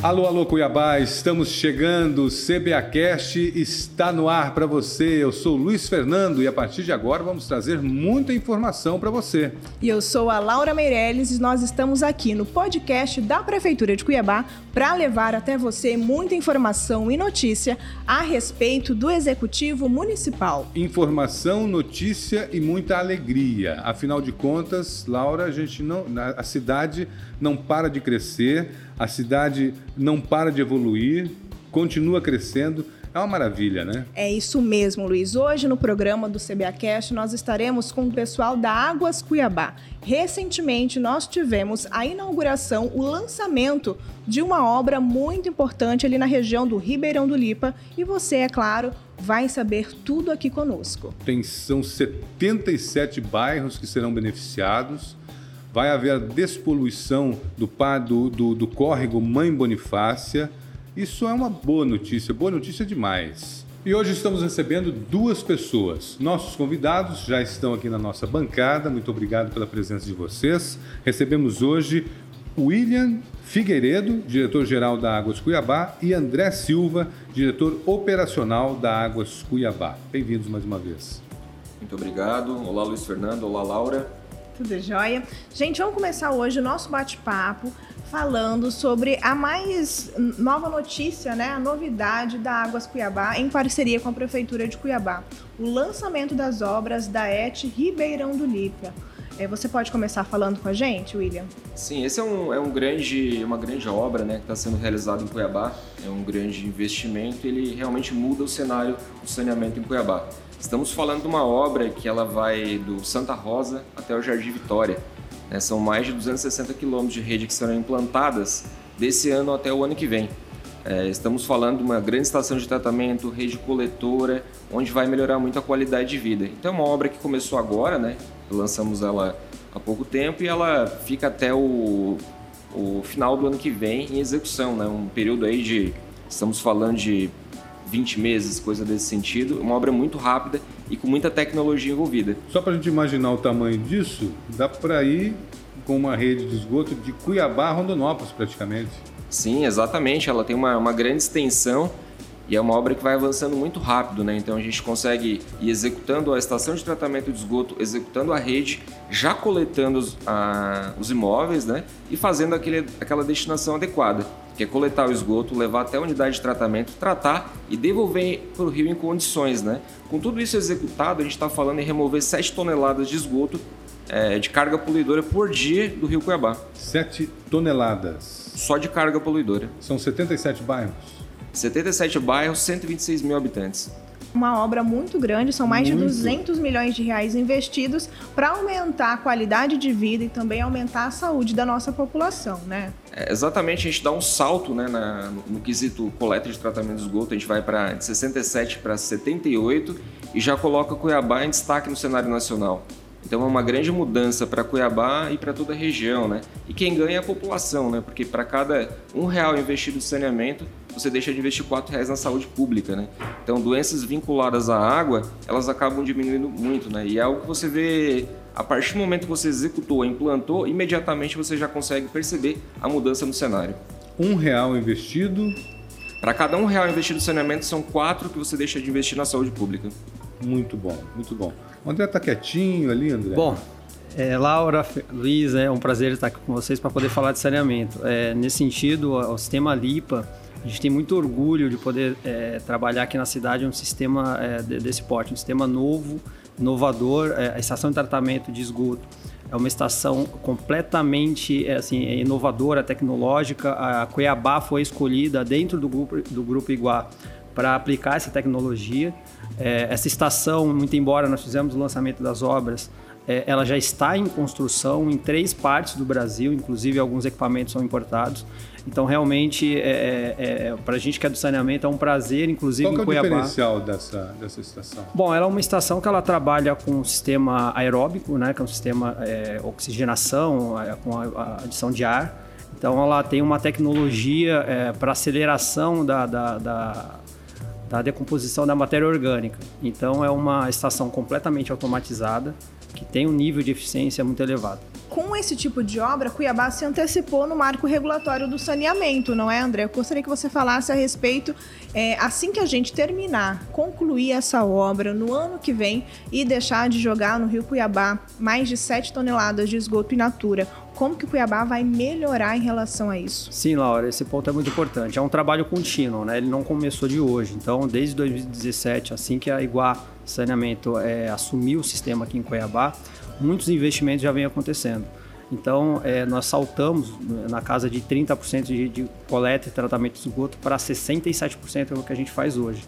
Alô, alô Cuiabá, estamos chegando, o CBAcast está no ar para você. Eu sou Luiz Fernando e a partir de agora vamos trazer muita informação para você. E eu sou a Laura Meirelles e nós estamos aqui no podcast da Prefeitura de Cuiabá para levar até você muita informação e notícia a respeito do Executivo Municipal. Informação, notícia e muita alegria. Afinal de contas, Laura, a gente não, a cidade não para de crescer a cidade não para de evoluir, continua crescendo. É uma maravilha, né? É isso mesmo, Luiz. Hoje no programa do CBAcast nós estaremos com o pessoal da Águas Cuiabá. Recentemente nós tivemos a inauguração, o lançamento de uma obra muito importante ali na região do Ribeirão do Lipa e você, é claro, vai saber tudo aqui conosco. Tem, são 77 bairros que serão beneficiados vai haver a despoluição do, do, do, do córrego Mãe Bonifácia. Isso é uma boa notícia, boa notícia demais. E hoje estamos recebendo duas pessoas. Nossos convidados já estão aqui na nossa bancada. Muito obrigado pela presença de vocês. Recebemos hoje William Figueiredo, diretor-geral da Águas Cuiabá, e André Silva, diretor operacional da Águas Cuiabá. Bem-vindos mais uma vez. Muito obrigado. Olá, Luiz Fernando. Olá, Laura. Tudo jóia? Gente, vamos começar hoje o nosso bate-papo falando sobre a mais nova notícia, né? A novidade da Águas Cuiabá em parceria com a Prefeitura de Cuiabá. O lançamento das obras da ET Ribeirão do Lipa. É, você pode começar falando com a gente, William? Sim, esse é, um, é um grande, uma grande obra né, que está sendo realizada em Cuiabá. É um grande investimento ele realmente muda o cenário do saneamento em Cuiabá. Estamos falando de uma obra que ela vai do Santa Rosa até o Jardim Vitória. Né? São mais de 260 quilômetros de rede que serão implantadas desse ano até o ano que vem. É, estamos falando de uma grande estação de tratamento, rede coletora, onde vai melhorar muito a qualidade de vida. Então é uma obra que começou agora, né? Lançamos ela há pouco tempo e ela fica até o, o final do ano que vem em execução, né? Um período aí de, estamos falando de 20 meses, coisa desse sentido. Uma obra muito rápida e com muita tecnologia envolvida. Só para a gente imaginar o tamanho disso, dá para ir com uma rede de esgoto de Cuiabá a Rondonópolis, praticamente. Sim, exatamente. Ela tem uma, uma grande extensão e é uma obra que vai avançando muito rápido, né? Então a gente consegue ir executando a estação de tratamento de esgoto, executando a rede, já coletando os, a, os imóveis, né? E fazendo aquele, aquela destinação adequada que é coletar o esgoto, levar até a unidade de tratamento, tratar e devolver para o rio em condições. Né? Com tudo isso executado, a gente está falando em remover 7 toneladas de esgoto é, de carga poluidora por dia do rio Cuiabá. 7 toneladas? Só de carga poluidora. São 77 bairros? 77 bairros, 126 mil habitantes uma obra muito grande, são mais muito. de 200 milhões de reais investidos para aumentar a qualidade de vida e também aumentar a saúde da nossa população, né? É, exatamente, a gente dá um salto né, na, no, no, quesito coleta de tratamento de esgoto, a gente vai para de 67 para 78 e já coloca Cuiabá em destaque no cenário nacional. Então é uma grande mudança para Cuiabá e para toda a região, né? E quem ganha é a população, né? Porque para cada um real investido em saneamento, você deixa de investir quatro reais na saúde pública, né? Então doenças vinculadas à água, elas acabam diminuindo muito, né? E é algo que você vê a partir do momento que você executou, implantou, imediatamente você já consegue perceber a mudança no cenário. Um real investido. Para cada um real investido em saneamento, são quatro que você deixa de investir na saúde pública. Muito bom, muito bom. O André está quietinho ali, André. Bom, é, Laura, Luiz, é um prazer estar aqui com vocês para poder falar de saneamento. É, nesse sentido, o sistema LIPA, a gente tem muito orgulho de poder é, trabalhar aqui na cidade um sistema é, desse porte, um sistema novo, inovador, é, a estação de tratamento de esgoto. É uma estação completamente é, assim, inovadora, tecnológica. A Cuiabá foi escolhida dentro do grupo, do grupo Iguá para aplicar essa tecnologia. É, essa estação, muito embora nós fizemos o lançamento das obras, é, ela já está em construção em três partes do Brasil, inclusive alguns equipamentos são importados. Então, realmente, é, é, é para a gente que é do saneamento, é um prazer, inclusive Qual em Cuiabá. Qual é o diferencial dessa, dessa estação? Bom, ela é uma estação que ela trabalha com um sistema aeróbico, né, que é um sistema é, oxigenação, é, com a, a adição de ar. Então, ela tem uma tecnologia é, para aceleração da, da, da da decomposição da matéria orgânica. Então é uma estação completamente automatizada que tem um nível de eficiência muito elevado. Com esse tipo de obra, Cuiabá se antecipou no marco regulatório do saneamento, não é, André? Eu gostaria que você falasse a respeito, é, assim que a gente terminar, concluir essa obra no ano que vem e deixar de jogar no Rio Cuiabá mais de 7 toneladas de esgoto in natura. Como que Cuiabá vai melhorar em relação a isso? Sim, Laura, esse ponto é muito importante. É um trabalho contínuo, né? Ele não começou de hoje. Então, desde 2017, assim que a Iguá Saneamento é, assumiu o sistema aqui em Cuiabá, muitos investimentos já vêm acontecendo. Então, é, nós saltamos na casa de 30% de, de coleta e tratamento de esgoto para 67% é o que a gente faz hoje.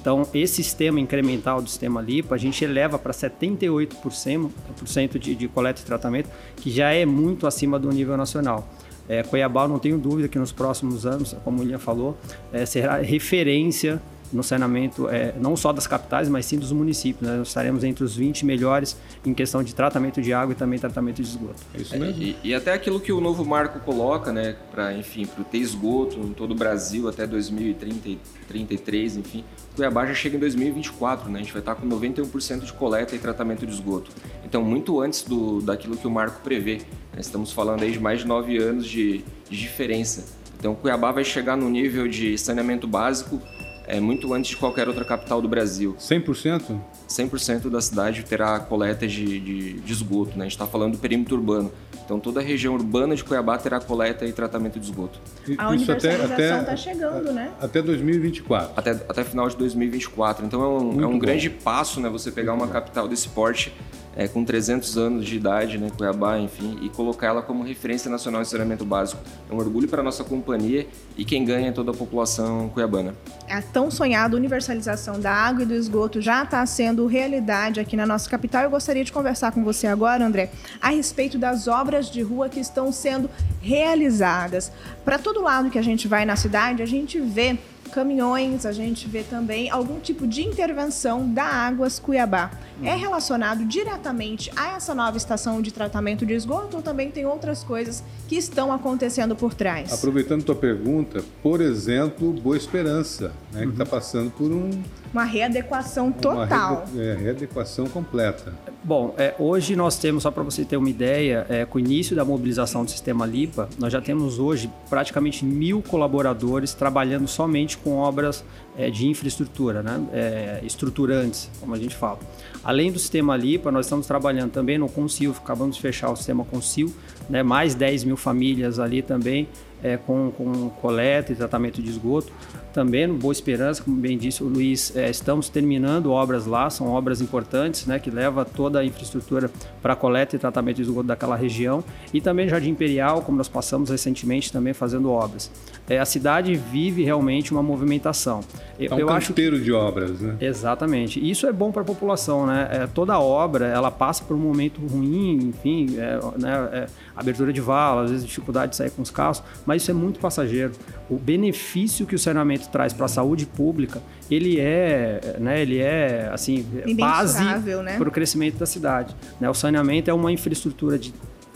Então, esse sistema incremental do sistema LIPA, a gente eleva para 78% de, de coleta e tratamento, que já é muito acima do nível nacional. É, Cuiabá, não tenho dúvida que nos próximos anos, como o William falou, é, será referência no saneamento é, não só das capitais, mas sim dos municípios. Né? Nós estaremos entre os 20 melhores em questão de tratamento de água e também tratamento de esgoto. É isso mesmo. É, e, e, até aquilo que o novo marco coloca, né, para enfim, para ter esgoto em todo o Brasil até 2033, enfim, Cuiabá já chega em 2024, né? A gente vai estar com 91% de coleta e tratamento de esgoto. Então, muito antes do daquilo que o marco prevê. Né? Estamos falando aí de mais de nove anos de, de diferença. Então, Cuiabá vai chegar no nível de saneamento básico é, muito antes de qualquer outra capital do Brasil. 100%? 100% da cidade terá coleta de, de, de esgoto. Né? A gente está falando do perímetro urbano. Então toda a região urbana de Cuiabá terá coleta e tratamento de esgoto. A Isso universalização está chegando, né? Até 2024. Até, até final de 2024. Então é um, é um grande passo, né? Você pegar uma capital desse porte é, com 300 anos de idade, né, Cuiabá, enfim, e colocar ela como referência nacional em saneamento básico. É um orgulho para a nossa companhia e quem ganha é toda a população cuiabana. A tão sonhada universalização da água e do esgoto já está sendo realidade aqui na nossa capital. Eu gostaria de conversar com você agora, André, a respeito das obras de rua que estão sendo realizadas. Para todo lado que a gente vai na cidade, a gente vê caminhões, a gente vê também algum tipo de intervenção da Águas Cuiabá. É relacionado diretamente a essa nova estação de tratamento de esgoto ou também tem outras coisas que estão acontecendo por trás? Aproveitando tua pergunta, por exemplo, Boa Esperança, né, uhum. que está passando por um uma readequação total. Uma é, readequação completa. Bom, é, hoje nós temos, só para você ter uma ideia, é, com o início da mobilização do sistema LIPA, nós já temos hoje praticamente mil colaboradores trabalhando somente com obras é, de infraestrutura, né? É, estruturantes, como a gente fala. Além do sistema LIPA, nós estamos trabalhando também no Consil, acabamos de fechar o sistema Consil, né? mais 10 mil famílias ali também é, com, com coleta e tratamento de esgoto. Também no Boa Esperança, como bem disse o Luiz, é, estamos terminando obras lá, são obras importantes, né, que leva toda a infraestrutura para coleta e tratamento de esgoto daquela região. E também Jardim Imperial, como nós passamos recentemente também fazendo obras. É, a cidade vive realmente uma movimentação. Eu, é um eu acho que... de obras, né? Exatamente. E isso é bom para a população, né? É, toda obra, ela passa por um momento ruim, enfim, é, né, é, abertura de vala, às vezes dificuldade de sair com os carros, mas isso é muito passageiro. O benefício que o saneamento traz para a saúde pública, ele é, né, ele é assim, base né? para o crescimento da cidade. Né? O saneamento é uma infraestrutura de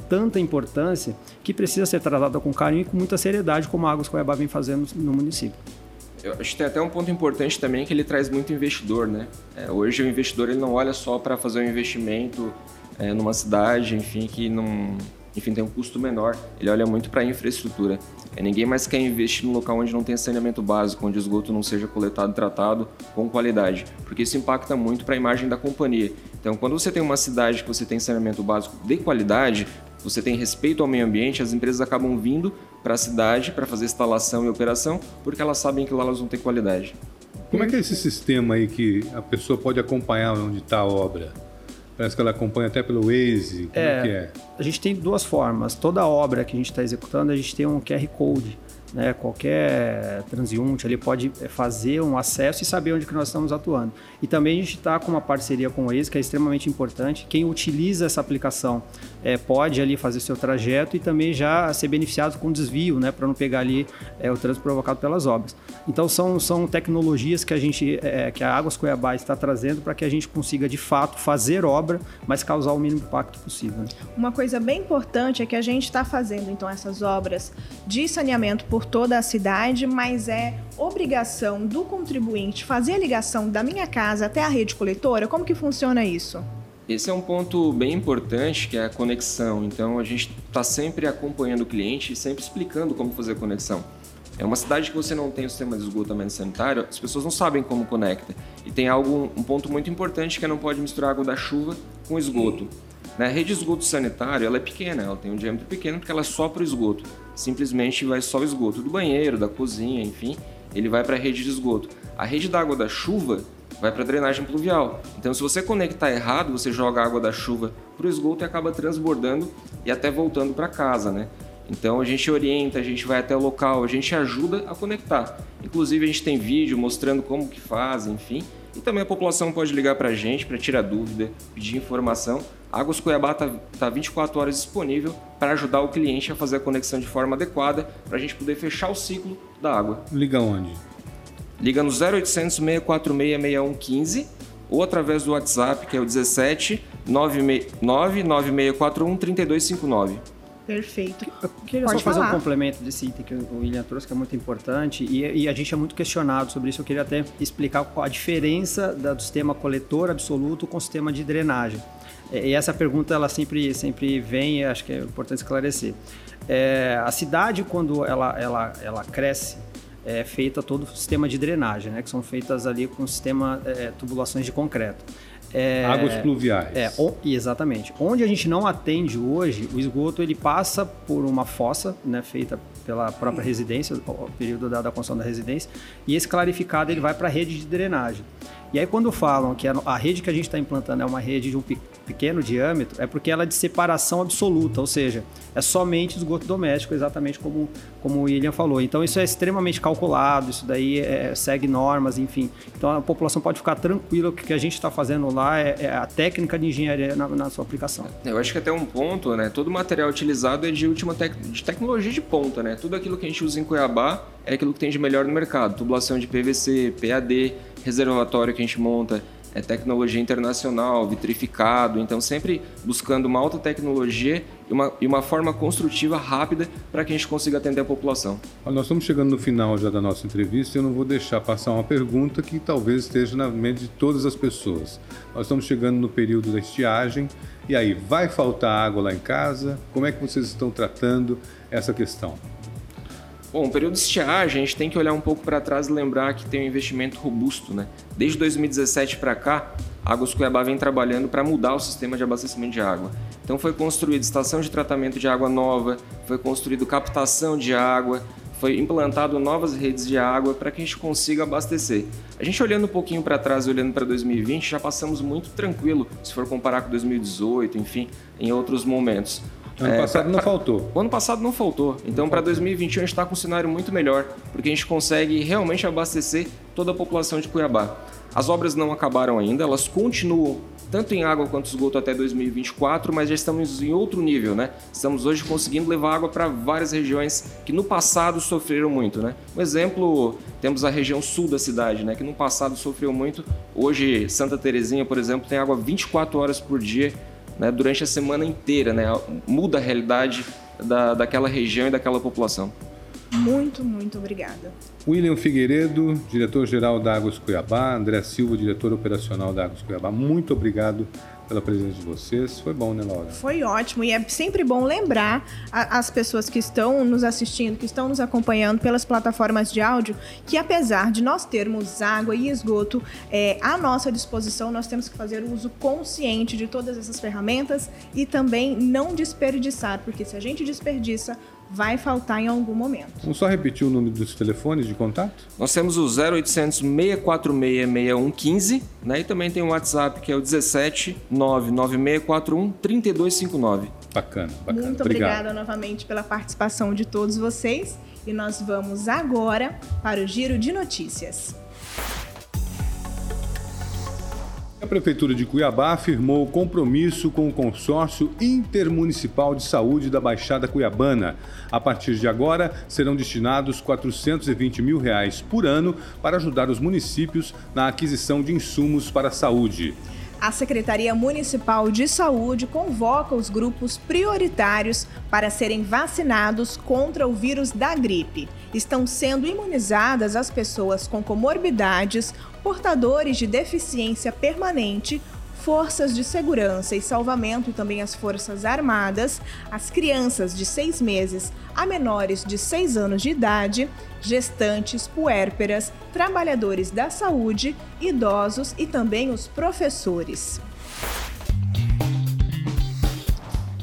tanta importância que precisa ser tratada com carinho e com muita seriedade, como a Águas Cuiabá vem fazendo no município. Eu acho que tem até um ponto importante também que ele traz muito investidor, né? É, hoje o investidor ele não olha só para fazer um investimento é, numa cidade, enfim, que não, enfim, tem um custo menor. Ele olha muito para a infraestrutura. É, ninguém mais quer investir num local onde não tem saneamento básico, onde o esgoto não seja coletado e tratado com qualidade, porque isso impacta muito para a imagem da companhia. Então, quando você tem uma cidade que você tem saneamento básico de qualidade, você tem respeito ao meio ambiente, as empresas acabam vindo para a cidade para fazer instalação e operação, porque elas sabem que lá elas vão ter qualidade. Como é que é esse sistema aí que a pessoa pode acompanhar onde está a obra? Parece que ela acompanha até pelo Waze. Como é, é que é? A gente tem duas formas. Toda obra que a gente está executando, a gente tem um QR Code né, qualquer transeunte ele pode eh, fazer um acesso e saber onde que nós estamos atuando. E também a gente está com uma parceria com o Waze, que é extremamente importante. Quem utiliza essa aplicação é, pode ali fazer seu trajeto e também já ser beneficiado com desvio, né, para não pegar ali é, o trânsito provocado pelas obras. Então são, são tecnologias que a gente, é, que a Águas Cuiabá está trazendo para que a gente consiga de fato fazer obra, mas causar o mínimo impacto possível. Né? Uma coisa bem importante é que a gente está fazendo então essas obras de saneamento por por toda a cidade, mas é obrigação do contribuinte fazer a ligação da minha casa até a rede coletora? Como que funciona isso? Esse é um ponto bem importante, que é a conexão. Então, a gente está sempre acompanhando o cliente e sempre explicando como fazer a conexão. É uma cidade que você não tem o sistema de esgotamento sanitário, as pessoas não sabem como conecta. E tem algo, um ponto muito importante que é não pode misturar água da chuva com esgoto. Na rede de esgoto sanitário, ela é pequena, ela tem um diâmetro pequeno porque ela é só para o esgoto. Simplesmente vai só o esgoto do banheiro, da cozinha, enfim, ele vai para a rede de esgoto. A rede da água da chuva vai para a drenagem pluvial. Então, se você conectar errado, você joga a água da chuva para o esgoto e acaba transbordando e até voltando para casa, né? Então a gente orienta, a gente vai até o local, a gente ajuda a conectar. Inclusive a gente tem vídeo mostrando como que faz, enfim. E também a população pode ligar para a gente para tirar dúvida, pedir informação. A Águas Cuiabá está tá 24 horas disponível para ajudar o cliente a fazer a conexão de forma adequada para a gente poder fechar o ciclo da água. Liga onde? Liga no 0800 646 6115 ou através do WhatsApp que é o 17 99641 3259. Perfeito. Eu queria Pode só fazer falar. um complemento desse item que o William trouxe, que é muito importante, e, e a gente é muito questionado sobre isso. Eu queria até explicar a diferença do sistema coletor absoluto com o sistema de drenagem. É, E essa pergunta ela sempre, sempre vem e acho que é importante esclarecer. É, a cidade, quando ela, ela, ela cresce, é feita todo o sistema de drenagem, né, que são feitas ali com sistema é, tubulações de concreto. É, Águas pluviais. é, o- exatamente. Onde a gente não atende hoje, o esgoto ele passa por uma fossa, né, feita pela própria residência, o período da, da construção da residência, e esse clarificado ele vai para a rede de drenagem. E aí quando falam que a, a rede que a gente está implantando é uma rede de um pequeno diâmetro, é porque ela é de separação absoluta, ou seja, é somente esgoto doméstico, exatamente como, como o William falou. Então isso é extremamente calculado, isso daí é- segue normas, enfim. Então a população pode ficar tranquila que o que a gente está fazendo lá é, é a técnica de engenharia na, na sua aplicação. Eu acho que até um ponto, né? Todo material utilizado é de última tec de tecnologia de ponta, né? Tudo aquilo que a gente usa em Cuiabá é aquilo que tem de melhor no mercado. Tubulação de PVC, PAD, reservatório que a gente monta, é tecnologia internacional, vitrificado. Então, sempre buscando uma alta tecnologia e uma, e uma forma construtiva rápida para que a gente consiga atender a população. Nós estamos chegando no final já da nossa entrevista e eu não vou deixar passar uma pergunta que talvez esteja na mente de todas as pessoas. Nós estamos chegando no período da estiagem e aí, vai faltar água lá em casa? Como é que vocês estão tratando essa questão? Bom, o período de estiagem, a gente tem que olhar um pouco para trás e lembrar que tem um investimento robusto, né? Desde 2017 para cá, a Águas Cuiabá vem trabalhando para mudar o sistema de abastecimento de água. Então foi construída estação de tratamento de água nova, foi construído captação de água, foi implantado novas redes de água para que a gente consiga abastecer. A gente olhando um pouquinho para trás olhando para 2020, já passamos muito tranquilo, se for comparar com 2018, enfim, em outros momentos. Ano É, passado pra- não faltou. o ano passado não faltou. Então, para 2021, a gente está com um cenário muito melhor, porque a gente consegue realmente abastecer toda a população de Cuiabá. As obras não acabaram ainda, elas continuam tanto em água quanto esgoto até 2024, mas já estamos em outro nível, né? Estamos hoje conseguindo levar água para várias regiões que no passado sofreram muito, né? Um exemplo, temos a região sul da cidade, né? Que no passado sofreu muito. Hoje, Santa Terezinha, por exemplo, tem água 24 horas por dia né, durante a semana inteira, né? Muda a realidade da, daquela região e daquela população. Muito, muito obrigada. William Figueiredo, diretor-geral da Águas Cuiabá, André Silva, diretor operacional da Águas Cuiabá, muito obrigado pela presença de vocês. Foi bom, né, Laura? Foi ótimo e é sempre bom lembrar a- as pessoas que estão nos assistindo, que estão nos acompanhando pelas plataformas de áudio, que apesar de nós termos água e esgoto é, à nossa disposição, nós temos que fazer o uso consciente de todas essas ferramentas e também não desperdiçar, porque se a gente desperdiça, vai faltar em algum momento. Vamos só repetir o número dos telefones de contato? Nós temos o 0800 646 6115, né? E também tem o WhatsApp que é o 17 99641 3259. Bacana, bacana. Muito Obrigado. obrigada novamente pela participação de todos vocês e nós vamos agora para o giro de notícias. A Prefeitura de Cuiabá afirmou compromisso com o Consórcio Intermunicipal de Saúde da Baixada Cuiabana. A partir de agora, serão destinados 420 mil reais por ano para ajudar os municípios na aquisição de insumos para a saúde. A Secretaria Municipal de Saúde convoca os grupos prioritários para serem vacinados contra o vírus da gripe. Estão sendo imunizadas as pessoas com comorbidades, portadores de deficiência permanente, forças de segurança e salvamento e também as forças armadas, as crianças de seis meses a menores de seis anos de idade, gestantes, puérperas, trabalhadores da saúde, idosos e também os professores.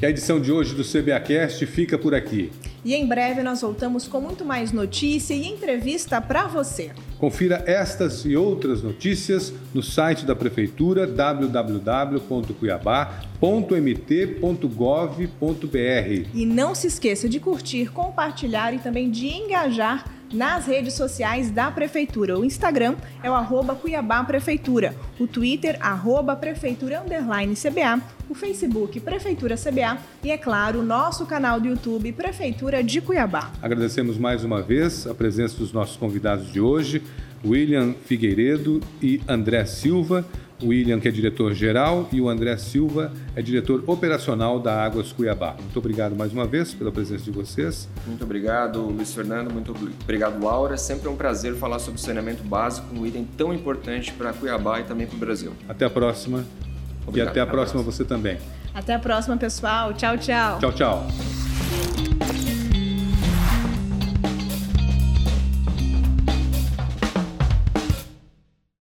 E a edição de hoje do CBAcast fica por aqui. E em breve nós voltamos com muito mais notícia e entrevista para você. Confira estas e outras notícias no site da Prefeitura www.cuiabá.mt.gov.br. E não se esqueça de curtir, compartilhar e também de engajar nas redes sociais da Prefeitura. O Instagram é o arroba Cuiabá Prefeitura, o Twitter, arroba Prefeitura Underline CBA, o Facebook Prefeitura CBA e, é claro, o nosso canal do YouTube Prefeitura de Cuiabá. Agradecemos mais uma vez a presença dos nossos convidados de hoje, William Figueiredo e André Silva. O William, que é diretor-geral, e o André Silva é diretor operacional da Águas Cuiabá. Muito obrigado mais uma vez pela presença de vocês. Muito obrigado, Luiz Fernando. Muito obrigado, Laura. Sempre é um prazer falar sobre saneamento básico, um item tão importante para Cuiabá e também para o Brasil. Até a próxima. Obrigado, e até a próxima você também. Até a próxima, pessoal. Tchau, tchau. Tchau, tchau.